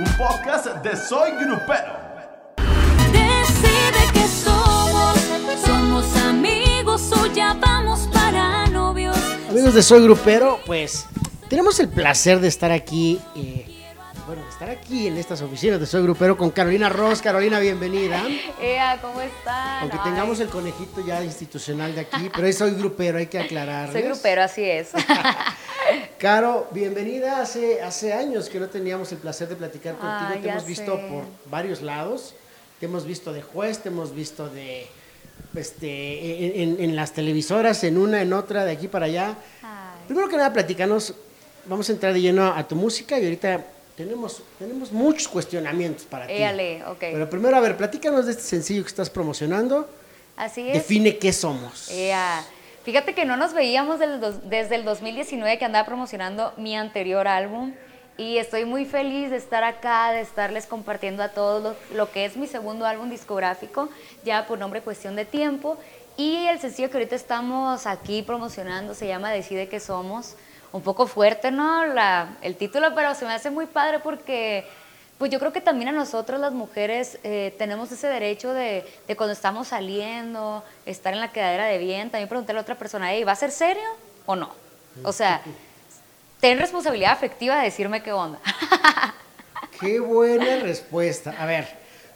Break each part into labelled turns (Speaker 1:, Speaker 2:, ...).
Speaker 1: un podcast de Soy Grupero.
Speaker 2: Decide que somos, somos amigos o ya vamos para novios.
Speaker 3: Amigos de Soy Grupero, pues tenemos el placer de estar aquí, eh, bueno, de estar aquí en estas oficinas de Soy Grupero con Carolina Ross. Carolina, bienvenida.
Speaker 4: Ea, ¿cómo están?
Speaker 3: Aunque
Speaker 4: Ay,
Speaker 3: tengamos el conejito ya institucional de aquí, pero es Soy Grupero, hay que aclarar.
Speaker 4: Soy grupero, así es.
Speaker 3: Caro, bienvenida. Hace, hace años que no teníamos el placer de platicar contigo.
Speaker 4: Ah,
Speaker 3: te hemos visto
Speaker 4: sé.
Speaker 3: por varios lados. Te hemos visto de juez, te hemos visto de este, en, en- las televisoras, en una, en otra, de aquí para allá.
Speaker 4: Ay.
Speaker 3: Primero que nada, platicanos. Vamos a entrar de lleno a, tu música y ahorita tenemos, tenemos muchos cuestionamientos para ti.
Speaker 4: Éale, ok.
Speaker 3: Pero primero, a ver, platícanos de este sencillo que estás promocionando.
Speaker 4: Así es.
Speaker 3: Define qué somos.
Speaker 4: Fíjate que no nos veíamos desde el 2019 que andaba promocionando mi anterior álbum y estoy muy feliz de estar acá, de estarles compartiendo a todos lo, lo que es mi segundo álbum discográfico, ya por nombre Cuestión de Tiempo. Y el sencillo que ahorita estamos aquí promocionando se llama Decide que somos. Un poco fuerte, ¿no? La, el título, pero se me hace muy padre porque pues yo creo que también a nosotros las mujeres eh, tenemos ese derecho de, de cuando estamos saliendo, estar en la quedadera de bien, también preguntarle a otra persona, "Ey, ¿va a ser serio o no? O sea, ten responsabilidad afectiva de decirme qué onda.
Speaker 3: Qué buena respuesta. A ver,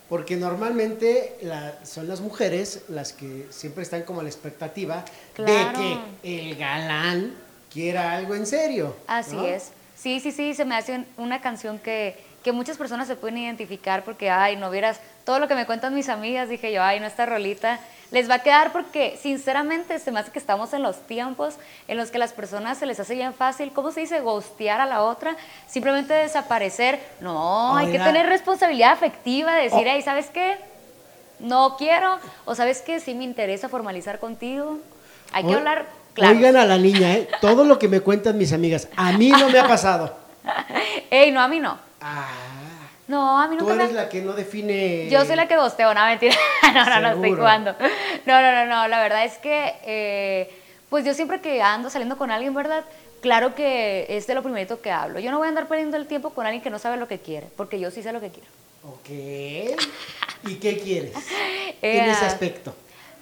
Speaker 3: porque normalmente la- son las mujeres las que siempre están como a la expectativa
Speaker 4: Claro.
Speaker 3: de que el galán quiera algo en serio.
Speaker 4: Así
Speaker 3: ¿no?
Speaker 4: es. Sí, sí, sí, se me hace un- una canción que, que muchas personas se pueden identificar porque, ay, no vieras todo lo que me cuentan mis amigas, dije yo, ay, no, esta rolita les va a quedar porque, sinceramente, se me hace que estamos en los tiempos en los que las personas se les hace bien fácil, ¿cómo se dice? Ghostear a la otra, simplemente desaparecer. No, hay que tener responsabilidad afectiva, decir,
Speaker 3: Oh.
Speaker 4: hey, ¿sabes qué? No quiero, o ¿sabes qué? Sí me interesa formalizar contigo. Hay que hablar claro.
Speaker 3: Oigan a la niña, ¿eh? Todo lo que me cuentan mis amigas, a mí no me ha pasado.
Speaker 4: Ey, no, a mí no.
Speaker 3: Ah,
Speaker 4: No, a mí
Speaker 3: tú
Speaker 4: nunca me
Speaker 3: eres la que no define.
Speaker 4: Yo soy la que gosteo, no, mentira. no, no, no, estoy jugando. No, no, no, no, la verdad es que, eh, pues yo siempre que ando saliendo con alguien, ¿verdad? Claro que es de lo primerito que hablo. Yo no voy a andar perdiendo el tiempo con alguien que no sabe lo que quiere, porque yo sí sé lo que quiero.
Speaker 3: Ok. ¿Y qué quieres? En ese aspecto.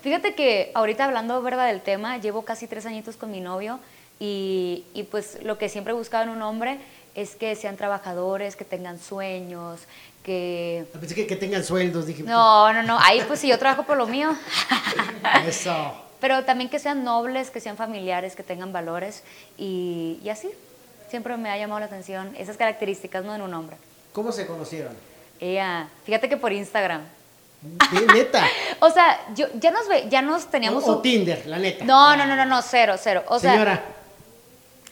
Speaker 4: Fíjate que ahorita hablando, ¿verdad? Del tema, llevo casi tres añitos con mi novio y, y pues lo que siempre buscaba en un hombre es que sean trabajadores, que tengan sueños, que...
Speaker 3: Pensé que, que tengan sueldos, dije.
Speaker 4: No, no, no, ahí pues si yo trabajo por lo mío.
Speaker 3: Eso.
Speaker 4: Pero también que sean nobles, que sean familiares, que tengan valores y, y así. Siempre me ha llamado la atención esas características ¿no? en un hombre.
Speaker 3: ¿Cómo se conocieron?
Speaker 4: Ella, fíjate que por Instagram.
Speaker 3: ¿Qué, neta?
Speaker 4: O sea, yo, ya, nos ve, ya nos teníamos...
Speaker 3: O, o
Speaker 4: un-
Speaker 3: Tinder, la neta.
Speaker 4: no, no, no, no, no, cero, cero. O sea,
Speaker 3: Señora,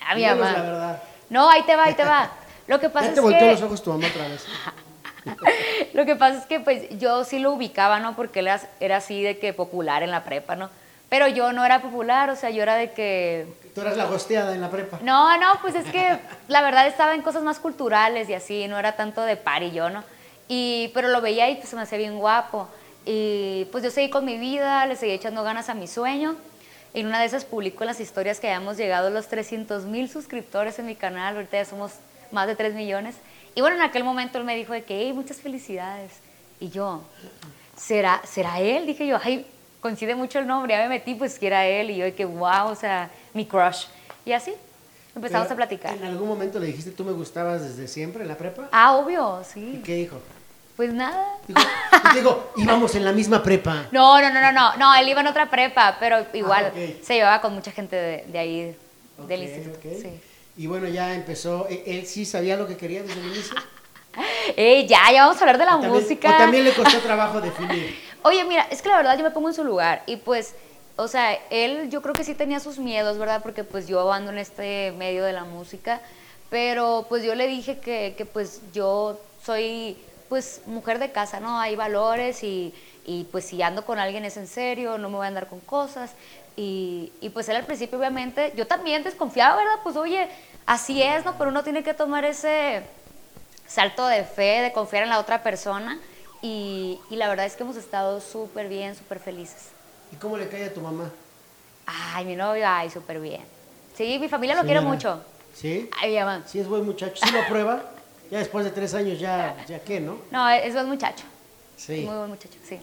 Speaker 4: a mi
Speaker 3: díganos
Speaker 4: mamá.
Speaker 3: la verdad.
Speaker 4: No, ahí te va, ahí te va. Lo que pasa
Speaker 3: Ya
Speaker 4: es
Speaker 3: te volteó
Speaker 4: que...
Speaker 3: los ojos tu mamá otra vez.
Speaker 4: Lo que pasa es que pues yo sí lo ubicaba, ¿no? Porque era, era así de que popular en la prepa, ¿no? Pero yo no era popular, o sea, yo era de que
Speaker 3: Tú eras la gosteada en la prepa.
Speaker 4: No, no, pues es que la verdad estaba en cosas más culturales y así, no era tanto de par y yo, ¿no? Y, pero lo veía y pues se me hacía bien guapo. Y pues yo seguí con mi vida, le seguí echando ganas a mi sueño. En una de esas publico en las historias que hayamos llegado a los 300 mil suscriptores en mi canal, ahorita ya somos más de 3 millones. Y bueno, en aquel momento él me dijo de que, hey, muchas felicidades. Y yo, ¿será, ¿será él? Dije yo, ay, coincide mucho el nombre, ya me metí, pues que era él. Y yo que, wow, o sea, mi crush. Y así, empezamos
Speaker 3: Pero,
Speaker 4: a platicar.
Speaker 3: ¿En algún momento le dijiste tú me gustabas desde siempre en la prepa?
Speaker 4: Ah, obvio,
Speaker 3: ¿Y
Speaker 4: sí.
Speaker 3: qué dijo?
Speaker 4: Pues nada.
Speaker 3: Digo, y digo, íbamos en la misma prepa.
Speaker 4: No, no, no, no, no, no, él iba en otra prepa, pero igual
Speaker 3: Ah, ok.
Speaker 4: se llevaba con mucha gente de, de ahí, del
Speaker 3: Ok,
Speaker 4: instituto.
Speaker 3: ok.
Speaker 4: Sí.
Speaker 3: Y bueno, ya empezó. ¿Él, él sí sabía lo que quería desde el inicio?
Speaker 4: Ey, ya, ya vamos a hablar de la
Speaker 3: ¿O también-
Speaker 4: música.
Speaker 3: ¿O también le costó trabajo definir?
Speaker 4: Oye, mira, es que la verdad yo me pongo en su lugar y pues, o sea, él yo creo que sí tenía sus miedos, ¿verdad? Porque pues yo ando en este medio de la música, pero pues yo le dije que, que pues yo soy pues mujer de casa, ¿no? Hay valores y, y, pues si ando con alguien es en serio, no me voy a andar con cosas. Y, y pues él al principio obviamente, yo también desconfiaba, ¿verdad? Pues oye, así es, ¿no? Pero uno tiene que tomar ese salto de fe, de confiar en la otra persona. Y, y la verdad es que hemos estado súper bien, súper felices.
Speaker 3: ¿Y cómo le cae a tu mamá?
Speaker 4: Ay, mi novio, ay, súper bien. Sí, mi familia lo quiere
Speaker 3: Señora.
Speaker 4: mucho.
Speaker 3: ¿Sí?
Speaker 4: Ay, mi mamá.
Speaker 3: ¿Sí es buen muchacho? ¿Sí lo aprueba? Ya después de tres años, ya, ya qué, ¿no?
Speaker 4: No, es buen muchacho.
Speaker 3: Sí.
Speaker 4: Muy buen muchacho, sí.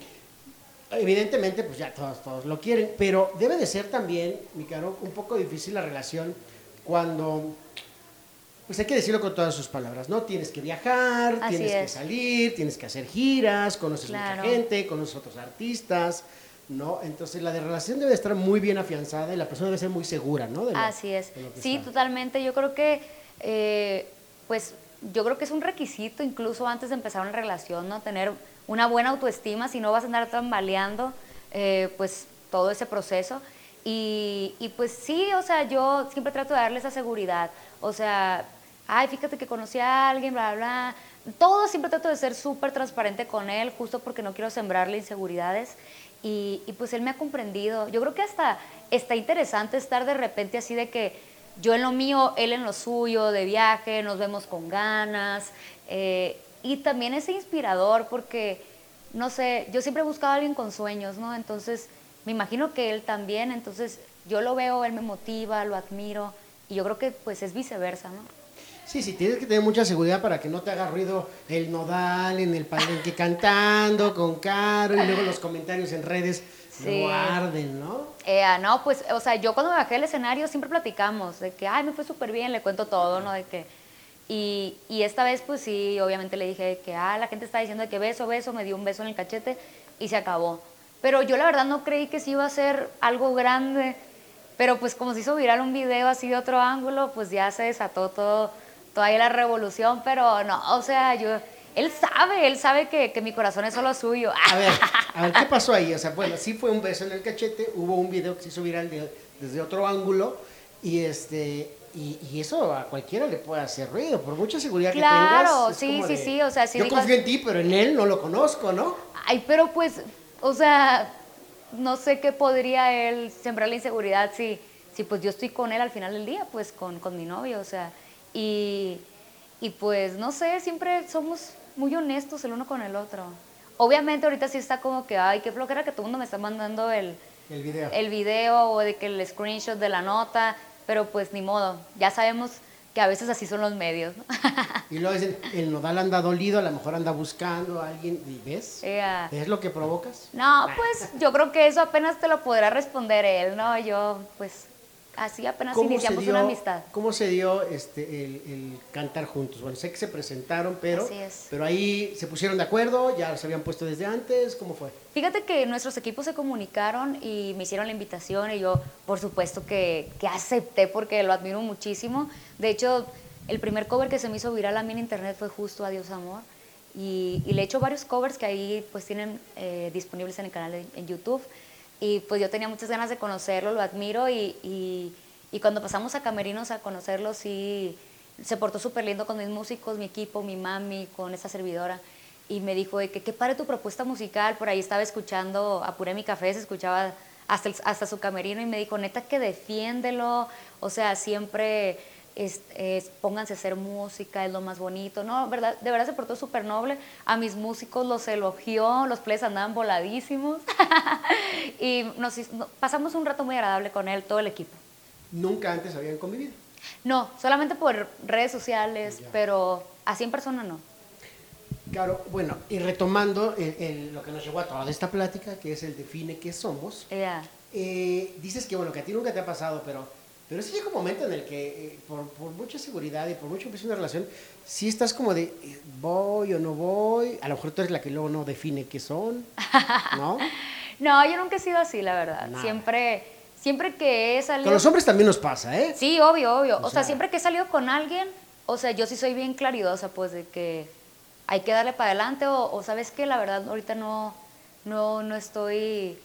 Speaker 3: Evidentemente, pues ya todos, todos lo quieren, pero debe de ser también, mi caro, un poco difícil la relación cuando, pues hay que decirlo con todas sus palabras, ¿no? Tienes que viajar,
Speaker 4: Así
Speaker 3: tienes que salir, tienes que hacer giras, conoces
Speaker 4: Claro.
Speaker 3: mucha gente, conoces otros artistas, ¿no? Entonces la de relación debe estar muy bien afianzada y la persona debe ser muy segura, ¿no? De lo-
Speaker 4: Así es. Sí,
Speaker 3: está.
Speaker 4: totalmente. Yo creo que, eh, pues, yo creo que es un requisito incluso antes de empezar una relación, ¿no? Tener una buena autoestima, si no vas a andar tambaleando, eh, pues, todo ese proceso. Y, y, pues sí, o sea, yo siempre trato de darle esa seguridad. O sea, ay, fíjate que conocí a alguien, bla, bla, bla. Todo siempre trato de ser súper transparente con él, justo porque no quiero sembrarle inseguridades. Y, y pues él me ha comprendido. Yo creo que hasta está interesante estar de repente así de que yo en lo mío, él en lo suyo, de viaje, nos vemos con ganas. eh, y también es inspirador porque, no sé, yo siempre he buscado a alguien con sueños, ¿no? Entonces, me imagino que él también, entonces yo lo veo, él me motiva, lo admiro. Y yo creo que pues es viceversa, ¿no?
Speaker 3: Sí, sí, tienes que tener mucha seguridad para que no te haga ruido el nodal en el palenque cantando con Caro y luego los comentarios en redes
Speaker 4: Sí.
Speaker 3: no arden, ¿no?
Speaker 4: Eh, no, pues, o sea, yo cuando me bajé del escenario siempre platicamos de que, ay, me fue súper bien, le cuento todo, ¿no? De que, y, y esta vez, pues sí, obviamente le dije que, ah, la gente está diciendo de que beso, beso, me dio un beso en el cachete y se acabó. Pero yo la verdad no creí que sí iba a ser algo grande, pero pues como se hizo viral un video así de otro ángulo, pues ya se desató todo, toda ahí la revolución, pero no, o sea, yo, él sabe, él sabe que, que mi corazón es solo suyo.
Speaker 3: A ver, a ver, ¿qué pasó ahí? O sea, bueno, sí fue un beso en el cachete, hubo un video que se hizo viral de- desde otro ángulo y este y, y eso a cualquiera le puede hacer ruido, por mucha seguridad
Speaker 4: Claro,
Speaker 3: que tengas. es
Speaker 4: sí, sí,
Speaker 3: de,
Speaker 4: sí, o sea, sí
Speaker 3: Yo confío en ti, pero en él no lo conozco, ¿no?
Speaker 4: Ay, pero pues, o sea, no sé qué podría él sembrar la inseguridad si, si pues yo estoy con él al final del día, pues con, con mi novio, o sea, y, y pues no sé, siempre somos muy honestos el uno con el otro. Obviamente ahorita sí está como que, ay, qué flojera que todo el mundo me está mandando el,
Speaker 3: El video.
Speaker 4: el video o de que el screenshot de la nota, pero pues ni modo, ya sabemos que a veces así son los medios, ¿no?
Speaker 3: Y luego dicen, el nodal anda dolido, a lo mejor anda buscando a alguien, y ves,
Speaker 4: Ea.
Speaker 3: ¿ves lo que provocas?
Speaker 4: No, pues yo creo que eso apenas te lo podrá responder él, ¿no? Yo, pues, así apenas
Speaker 3: ¿Cómo se
Speaker 4: iniciamos
Speaker 3: dio,
Speaker 4: una amistad.
Speaker 3: ¿Cómo se dio este, el, el cantar juntos? Bueno, sé que se presentaron, pero, pero ahí se pusieron de acuerdo, ya se habían puesto desde antes, ¿cómo fue?
Speaker 4: Fíjate que nuestros equipos se comunicaron y me hicieron la invitación y yo, por supuesto, que, que acepté porque lo admiro muchísimo. De hecho, el primer cover que se me hizo viral a mí en internet fue justo Adiós Amor. Y, y le he hecho varios covers que ahí pues tienen eh, disponibles en el canal en YouTube. Y pues yo tenía muchas ganas de conocerlo, lo admiro y, y- cuando pasamos a Camerinos a conocerlo, sí, se portó súper lindo con mis músicos, mi equipo, mi mami, con esa servidora. Y me dijo de que qué padre tu propuesta musical, por ahí estaba escuchando, apuré mi café, se escuchaba hasta, hasta su camerino y me dijo, neta que defiéndelo, o sea, siempre es- es- pónganse a hacer música, es lo más bonito, ¿no? ¿verdad? De verdad se portó súper noble, a mis músicos los elogió, los plays andaban voladísimos y nos, pasamos un rato muy agradable con él, todo el equipo.
Speaker 3: Nunca antes habían convivido.
Speaker 4: No, solamente por redes sociales,
Speaker 3: Ya.
Speaker 4: pero así en persona no.
Speaker 3: Claro, bueno, y retomando el- el- lo que nos llevó a toda esta plática, que es el define qué somos, eh, dices que bueno, que a ti nunca te ha pasado, pero, pero sí llega un momento en el que eh, por, por mucha seguridad y por mucho que empiece una relación, sí estás como de eh, voy o no voy, a lo mejor tú eres la que luego no define qué son, ¿no?
Speaker 4: No, yo nunca he sido así, la verdad.
Speaker 3: Nada.
Speaker 4: Siempre, siempre que he salido...
Speaker 3: Con los hombres también nos pasa, ¿eh?
Speaker 4: Sí, obvio, obvio.
Speaker 3: O
Speaker 4: O, sea,
Speaker 3: sea-
Speaker 4: siempre que he salido con alguien, o sea, yo sí soy bien claridosa, pues, de que hay que darle para adelante, o, o sabes que la verdad ahorita no, no, no estoy,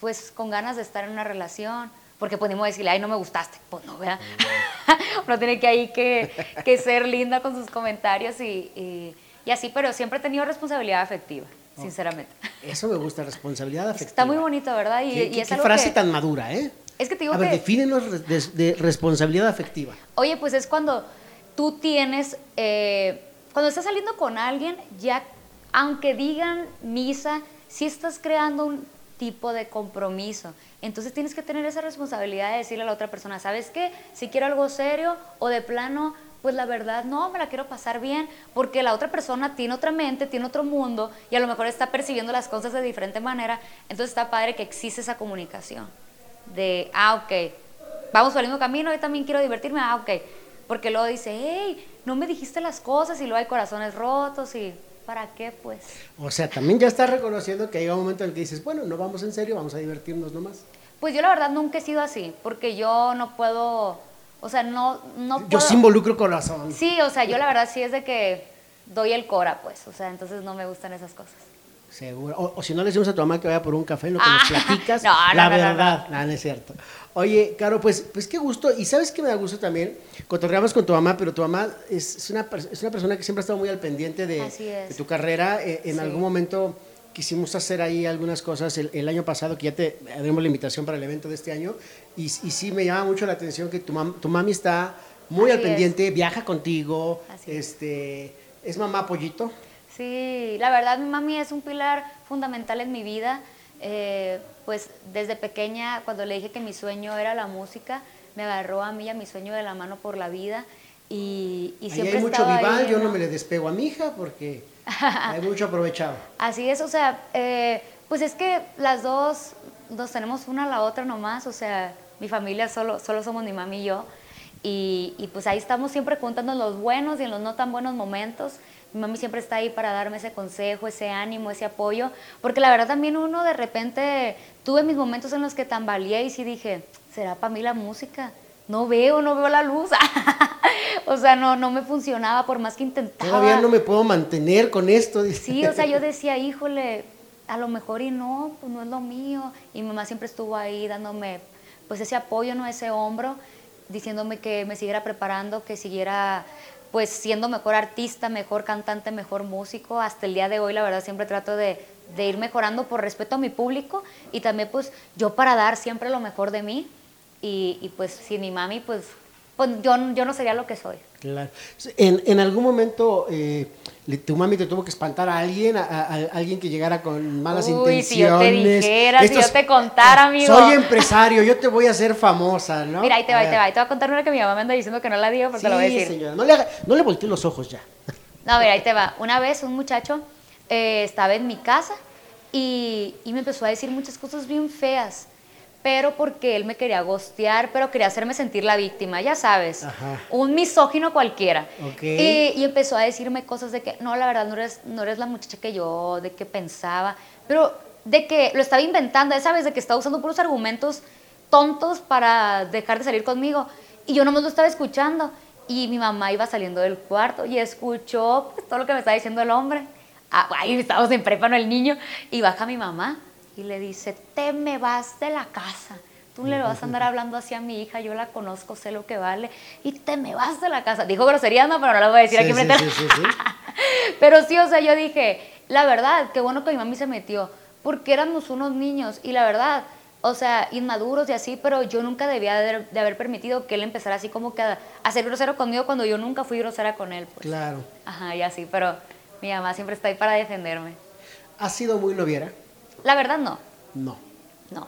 Speaker 4: pues, con ganas de estar en una relación. Porque podemos decirle, ay, no me gustaste. Pues no, ¿verdad? Uno tiene que ahí que, que ser linda con sus comentarios y, y, y así, pero siempre he tenido responsabilidad afectiva, sinceramente.
Speaker 3: Eso me gusta, responsabilidad afectiva.
Speaker 4: Está muy bonito, ¿verdad? Y,
Speaker 3: ¿Qué,
Speaker 4: y
Speaker 3: qué-
Speaker 4: es
Speaker 3: qué
Speaker 4: algo
Speaker 3: frase
Speaker 4: que-
Speaker 3: tan madura, ¿eh?
Speaker 4: Es que te digo
Speaker 3: A ver, defínenos de, de responsabilidad afectiva.
Speaker 4: Oye, pues es cuando tú tienes, eh, cuando estás saliendo con alguien, ya, aunque digan misa, sí estás creando un tipo de compromiso. Entonces tienes que tener esa responsabilidad de decirle a la otra persona, ¿sabes qué? Si quiero algo serio o de plano, pues la verdad no, me la quiero pasar bien, porque la otra persona tiene otra mente, tiene otro mundo y a lo mejor está percibiendo las cosas de diferente manera, entonces está padre que existe esa comunicación de, ah, ok, vamos por el mismo camino, yo también quiero divertirme, ah, ok, porque luego dice, hey, no me dijiste las cosas y luego hay corazones rotos y ¿para qué pues?
Speaker 3: O sea, también ya estás reconociendo que hay un momento en el que dices, bueno, no vamos en serio, vamos a divertirnos nomás.
Speaker 4: Pues yo la verdad nunca he sido así, porque yo no puedo, o sea, no, no
Speaker 3: Yo
Speaker 4: puedo-
Speaker 3: sí involucro corazón.
Speaker 4: Sí, o sea, yo la verdad sí es de que doy el cora, pues, o sea, entonces no me gustan esas cosas.
Speaker 3: Seguro. O, o si no le decimos a tu mamá que vaya por un café, lo que nos
Speaker 4: Ah,
Speaker 3: platicas,
Speaker 4: no, no,
Speaker 3: la
Speaker 4: no,
Speaker 3: verdad, no, no es cierto. Oye, Caro, pues, pues qué gusto. Y sabes que me da gusto también, cotorreamos con tu mamá, pero tu mamá es, es una, es una persona que siempre ha estado muy al pendiente de, tu carrera. Eh, en
Speaker 4: Sí.
Speaker 3: algún momento quisimos hacer ahí algunas cosas el, el año pasado, que ya te dimos la invitación para el evento de este año, y, y sí me llama mucho la atención que tu, mam- tu mami está muy al
Speaker 4: es.
Speaker 3: pendiente, viaja contigo,
Speaker 4: Así
Speaker 3: este, es mamá pollito.
Speaker 4: Sí, la verdad mi mami es un pilar fundamental en mi vida. Eh, pues desde pequeña, cuando le dije que mi sueño era la música, me agarró a mí y a mi sueño de la mano por la vida. Y, y siempre
Speaker 3: hay mucho vival, yo no me le despego a mi hija porque hay mucho aprovechado.
Speaker 4: Así es, o sea, eh, pues es que las dos nos tenemos una a la otra nomás, o sea, mi familia solo, solo somos mi mami y yo, y, y pues ahí estamos siempre contando los buenos y en los no tan buenos momentos. Mi mami siempre está ahí para darme ese consejo, ese ánimo, ese apoyo, porque la verdad también uno de repente tuve mis momentos en los que tambaleé y sí dije, ¿será para mí la música? No veo, no veo la luz. o sea, no, no me funcionaba por más que intentaba.
Speaker 3: Todavía no me puedo mantener con esto.
Speaker 4: Sí, o sea, yo decía, híjole, a lo mejor y no, pues no es lo mío. Y mi mamá siempre estuvo ahí dándome, pues ese apoyo, no ese hombro, diciéndome que me siguiera preparando, que siguiera, pues siendo mejor artista, mejor cantante, mejor músico. Hasta el día de hoy, la verdad, siempre trato de, ir mejorando por respeto a mi público y también, pues, yo para dar siempre lo mejor de mí. Y, y, pues, sin mi mami, pues, pues yo, yo no sería lo que soy.
Speaker 3: Claro. En, en algún momento eh, tu mami te tuvo que espantar a alguien, a, a- a alguien que llegara con malas
Speaker 4: Uy, si yo
Speaker 3: intenciones.
Speaker 4: te dijera, si yo te contara, amigo.
Speaker 3: Soy empresario, yo te voy a hacer famosa, ¿no?
Speaker 4: Mira, ahí te va, ahí te va. Ahí te voy a contar una que mi mamá me anda diciendo que no la digo, pero te lo voy a
Speaker 3: Sí,
Speaker 4: decir.
Speaker 3: señora, no le, haga- no le voltee los ojos ya.
Speaker 4: No, a ver, ahí te va. Una vez un muchacho eh, estaba en mi casa y, y me empezó a decir muchas cosas bien feas, pero porque él me quería gostear, pero quería hacerme sentir la víctima, ya sabes.
Speaker 3: Ajá.
Speaker 4: Un misógino cualquiera.
Speaker 3: Ok.
Speaker 4: Y, y empezó a decirme cosas de que, no, la verdad, no eres, no eres la muchacha que yo, de que pensaba, pero de que lo estaba inventando, ya sabes, de que estaba usando puros argumentos tontos para dejar de salir conmigo. Y yo nomás lo estaba escuchando. Y mi mamá iba saliendo del cuarto y escuchó pues, todo lo que me estaba diciendo el hombre. Ah, ahí estábamos en prepa, no el niño. Y baja mi mamá y le dice, te me vas de la casa. Tú le vas a andar hablando así a mi hija, yo la conozco, sé lo que vale. Y te me vas de la casa. Dijo groserías, no, pero no las voy a decir
Speaker 3: Sí,
Speaker 4: aquí
Speaker 3: sí,
Speaker 4: frente
Speaker 3: sí, sí, sí.
Speaker 4: pero sí, o sea, yo dije, la verdad, qué bueno que mi mami se metió, porque éramos unos niños y la verdad, o sea, inmaduros y así, pero yo nunca debía de, de haber permitido que él empezara así como que a, a ser grosero conmigo cuando yo nunca fui grosera con él. Pues.
Speaker 3: Claro.
Speaker 4: Ajá, y así, pero mi mamá siempre está ahí para defenderme.
Speaker 3: ¿Has sido muy noviera?
Speaker 4: La verdad, no,
Speaker 3: No.
Speaker 4: no.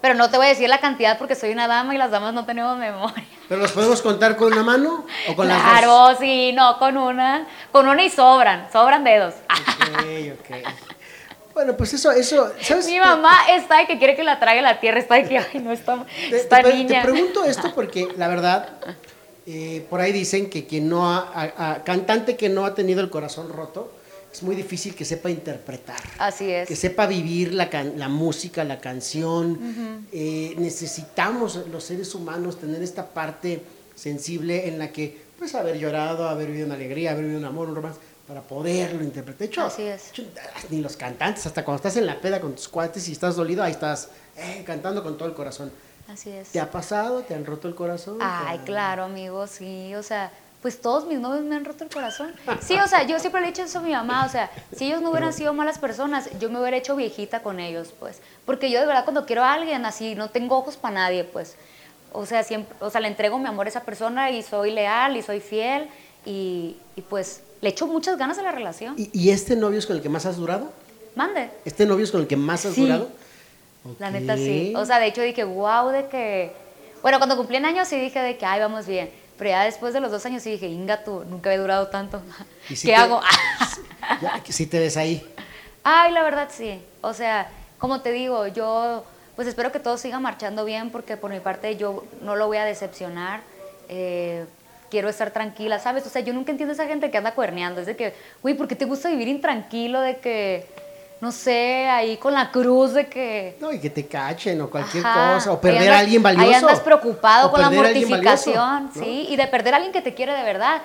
Speaker 4: Pero no te voy a decir la cantidad porque soy una dama y las damas no tenemos memoria.
Speaker 3: ¿Pero los podemos contar con una mano o con las dos?
Speaker 4: Claro, sí, no, con una, con una y sobran, sobran dedos.
Speaker 3: Ok, ok. Bueno, pues eso, eso, ¿sabes?
Speaker 4: Mi mamá está de que quiere que la trague la tierra, está de que, ay, no, está,
Speaker 3: Te,
Speaker 4: esta
Speaker 3: te
Speaker 4: niña.
Speaker 3: te pregunto esto porque la verdad, eh, por ahí dicen que quien no ha, a- a- cantante que no ha tenido el corazón roto, es muy difícil que sepa interpretar.
Speaker 4: Así es.
Speaker 3: Que sepa vivir la, can- la música, la canción. Eh, necesitamos los seres humanos tener esta parte sensible en la que, pues, haber llorado, haber vivido una alegría, haber vivido un amor, un romance, para poderlo interpretar. De hecho,
Speaker 4: Así es.
Speaker 3: ni los cantantes, hasta cuando estás en la peda con tus cuates y estás dolido, ahí estás eh, cantando con todo el corazón.
Speaker 4: Así es.
Speaker 3: ¿Te ha pasado? ¿Te han roto el corazón?
Speaker 4: Ay,
Speaker 3: ¿Te ha-
Speaker 4: claro, amigo, sí, o sea, pues todos mis novios me han roto el corazón. Sí, o sea, yo siempre le he dicho eso a mi mamá, o sea, si ellos no hubieran sido malas personas, yo me hubiera hecho viejita con ellos, pues, porque yo de verdad cuando quiero a alguien así, no tengo ojos para nadie, pues, o sea, siempre, o sea, le entrego mi amor a esa persona y soy leal y soy fiel y, y pues le echo muchas ganas a la relación.
Speaker 3: ¿Y, y este novio es con el que más has durado?
Speaker 4: Mande.
Speaker 3: ¿Este novio es con el que más has
Speaker 4: Sí.
Speaker 3: durado?
Speaker 4: La neta sí. O sea, de hecho dije, wow, de que. Bueno, cuando cumplí en años sí dije de que, ay, vamos bien. Pero ya después de los dos años sí dije, Inga, tú nunca había durado tanto.
Speaker 3: ¿Y si
Speaker 4: ¿Qué
Speaker 3: te-
Speaker 4: hago?
Speaker 3: Ya, sí te ves ahí.
Speaker 4: Ay, la verdad sí. O sea, como te digo, yo pues espero que todo siga marchando bien porque por mi parte yo no lo voy a decepcionar. Eh, quiero estar tranquila, ¿sabes? O sea, yo nunca entiendo a esa gente que anda cuerneando. Es de que, güey, ¿por qué te gusta vivir intranquilo? De que, no sé, ahí con la cruz de que...
Speaker 3: No, y que te cachen o cualquier
Speaker 4: Ajá,
Speaker 3: cosa, o perder
Speaker 4: andas-
Speaker 3: a alguien valioso.
Speaker 4: Ahí andas preocupado con la
Speaker 3: a valioso,
Speaker 4: mortificación,
Speaker 3: ¿no?
Speaker 4: sí, y de perder a alguien que te quiere de verdad.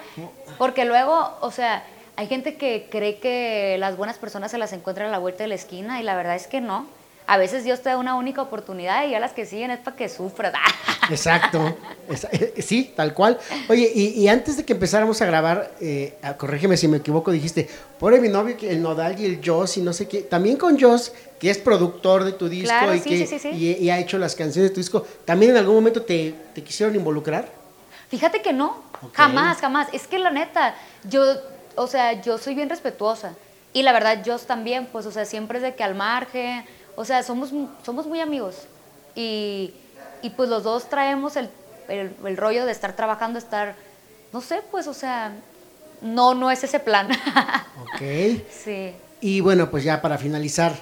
Speaker 4: Porque luego, o sea, hay gente que cree que las buenas personas se las encuentran a la vuelta de la esquina y la verdad es que no. A veces Dios te da una única oportunidad y ya las que siguen es para que sufras.
Speaker 3: Exacto. Esa- eh, Sí, tal cual. Oye, y, y antes de que empezáramos a grabar, eh, corrígeme si me equivoco, dijiste, por mi novio, el Nodal y el Joss y no sé qué. También con Joss, que es productor de tu disco
Speaker 4: Claro,
Speaker 3: y
Speaker 4: sí,
Speaker 3: que
Speaker 4: sí, sí, sí.
Speaker 3: Y, y ha hecho las canciones de tu disco. ¿También en algún momento te, te quisieron involucrar?
Speaker 4: Fíjate que no, jamás, jamás. Es que la neta, yo, o sea, yo soy bien respetuosa. Y la verdad, Joss también, pues, o sea, siempre es de que al margen, o sea, somos, somos muy amigos. Y, y pues los dos traemos el, el, el rollo de estar trabajando, estar, no sé, pues, o sea, no, no es ese plan.
Speaker 3: Ok.
Speaker 4: sí.
Speaker 3: Y bueno, pues ya para finalizar,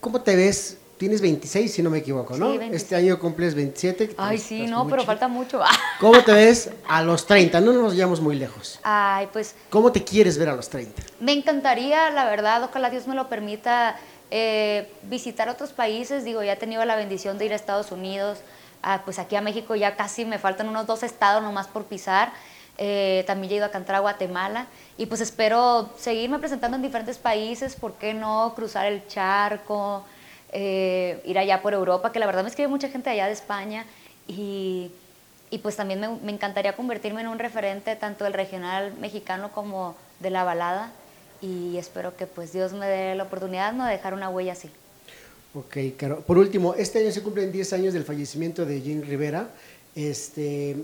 Speaker 3: ¿cómo te ves? Tienes 26, si no me equivoco, ¿no?
Speaker 4: Sí, 26.
Speaker 3: Este año cumples 27.
Speaker 4: Ay,
Speaker 3: estás-
Speaker 4: sí,
Speaker 3: estás
Speaker 4: no, pero falta mucho.
Speaker 3: ¿Cómo te ves a los 30? No nos vayamos muy lejos.
Speaker 4: Ay, pues
Speaker 3: ¿Cómo te quieres ver a los 30?
Speaker 4: Me encantaría, la verdad, ojalá Dios me lo permita, eh, visitar otros países. Digo, ya he tenido la bendición de ir a Estados Unidos, pues aquí a México ya casi me faltan unos dos estados nomás por pisar. Eh, también he ido a cantar a Guatemala y pues espero seguirme presentando en diferentes países, ¿por qué no? Cruzar el charco, eh, ir allá por Europa, que la verdad me escribe mucha gente allá de España y, y pues también me, me encantaría convertirme en un referente tanto del regional mexicano como de la balada y espero que pues Dios me dé la oportunidad ¿no? de dejar una huella así.
Speaker 3: Ok, Caro. Por último, este año se cumplen 10 años del fallecimiento de Jean Rivera. Este,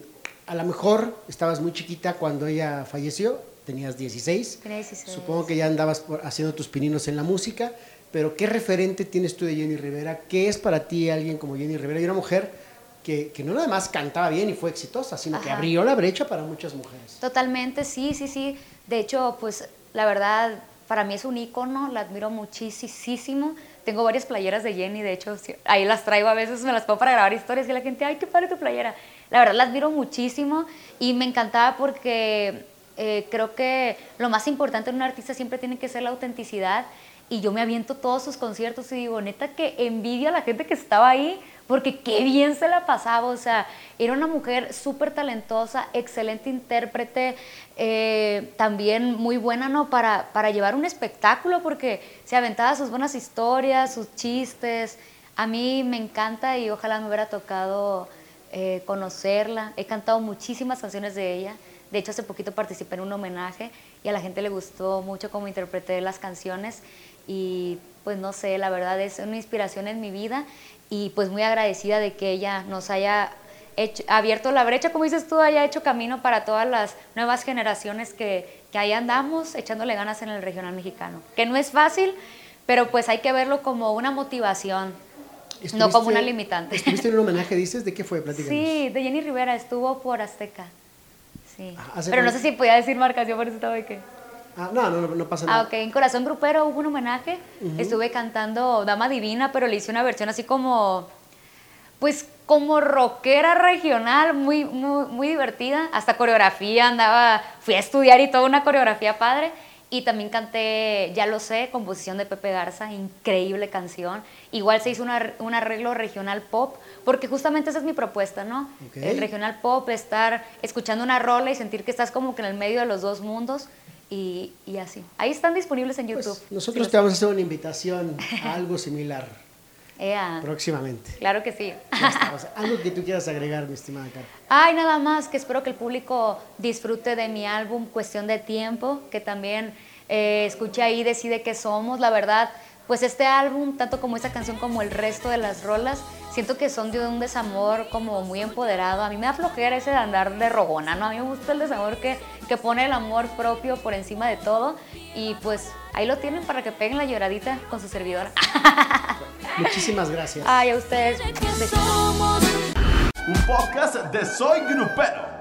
Speaker 3: a lo mejor estabas muy chiquita cuando ella falleció, tenías 16.
Speaker 4: Tenía 16.
Speaker 3: Supongo que ya andabas por- haciendo tus pininos en la música, pero ¿qué referente tienes tú de Jenny Rivera? ¿Qué es para ti alguien como Jenny Rivera? Y una mujer que, que no nada más cantaba bien y fue exitosa, sino que
Speaker 4: Ajá.
Speaker 3: abrió la brecha para muchas mujeres.
Speaker 4: Totalmente, sí, sí, sí. De hecho, pues la verdad, para mí es un ícono, la admiro muchísimo. Tengo varias playeras de Jenny, de hecho, ahí las traigo a veces, me las pongo para grabar historias y la gente, ay, qué padre tu playera. La verdad, la admiro muchísimo y me encantaba porque eh, creo que lo más importante en un artista siempre tiene que ser la autenticidad y yo me aviento todos sus conciertos y digo, neta, que envidia a la gente que estaba ahí, porque qué bien se la pasaba, o sea, era una mujer súper talentosa, excelente intérprete, eh, también muy buena, ¿no? Para, para llevar un espectáculo, porque se aventaba sus buenas historias, sus chistes, a mí me encanta y ojalá me hubiera tocado eh, conocerla, he cantado muchísimas canciones de ella, de hecho hace poquito participé en un homenaje y a la gente le gustó mucho cómo interpreté las canciones. Y pues no sé, la verdad es una inspiración en mi vida y pues muy agradecida de que ella nos haya hecho, abierto la brecha, como dices tú, haya hecho camino para todas las nuevas generaciones que, que ahí andamos echándole ganas en el regional mexicano. Que no es fácil, pero pues hay que verlo como una motivación, no como una limitante.
Speaker 3: ¿Estuviste en un homenaje, dices? ¿De qué fue? Platícanos.
Speaker 4: Sí, de Jenny Rivera, estuvo por Azteca. Sí.
Speaker 3: Ah, ¿hace
Speaker 4: Pero no sé si podía decir marcas, yo por eso estaba de que...
Speaker 3: Ah, no, no, no, no pasa
Speaker 4: Ah,
Speaker 3: nada.
Speaker 4: ok. En Corazón Grupero hubo un homenaje. Estuve cantando Dama Divina, pero le hice una versión así como, pues como rockera regional, muy, muy, muy divertida. Hasta coreografía andaba, fui a estudiar y toda una coreografía padre. Y también canté Ya lo sé, composición de Pepe Garza, increíble canción. Igual se hizo una- un arreglo regional pop, porque justamente esa es mi propuesta, ¿no? El regional pop, estar escuchando una rola y sentir que estás como que en el medio de los dos mundos y, y así. Ahí están disponibles en
Speaker 3: Pues,
Speaker 4: YouTube.
Speaker 3: nosotros
Speaker 4: Si
Speaker 3: te vamos a hacer una invitación a algo similar
Speaker 4: Ea,
Speaker 3: próximamente.
Speaker 4: claro que sí.
Speaker 3: O sea, algo que tú quieras agregar, mi estimada Caro.
Speaker 4: Ay, nada más, que espero que el público disfrute de mi álbum Cuestión de Tiempo, que también eh, escuche ahí, decide qué somos. La verdad, pues este álbum, tanto como esta canción como el resto de las rolas, siento que son de un desamor como muy empoderado. A mí me da flojera ese de andar de rogona, ¿no? A mí me gusta el desamor que, que pone el amor propio por encima de todo. Y pues ahí lo tienen para que peguen la lloradita con su servidora.
Speaker 3: Muchísimas gracias.
Speaker 4: Ay, a ustedes.
Speaker 1: Un podcast de Soy Grupero.